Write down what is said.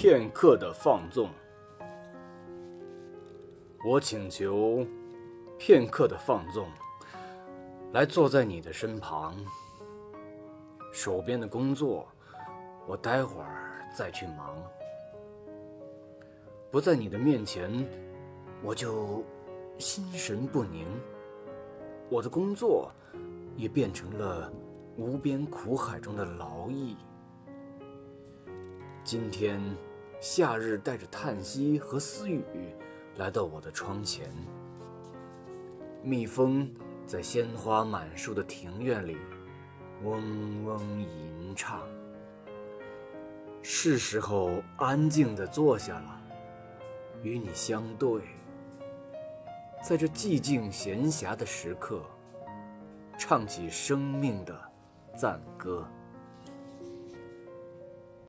片刻的放纵。我请求片刻的放纵，来坐在你的身旁。手边的工作，我待会儿再去忙。不在你的面前，我就心神不宁。我的工作也变成了无边苦海中的劳役。今天，夏日带着叹息和私语来到我的窗前。蜜蜂在鲜花满树的庭院里嗡嗡吟唱。是时候安静地坐下了，与你相对。在这寂静闲暇的时刻，唱起生命的赞歌。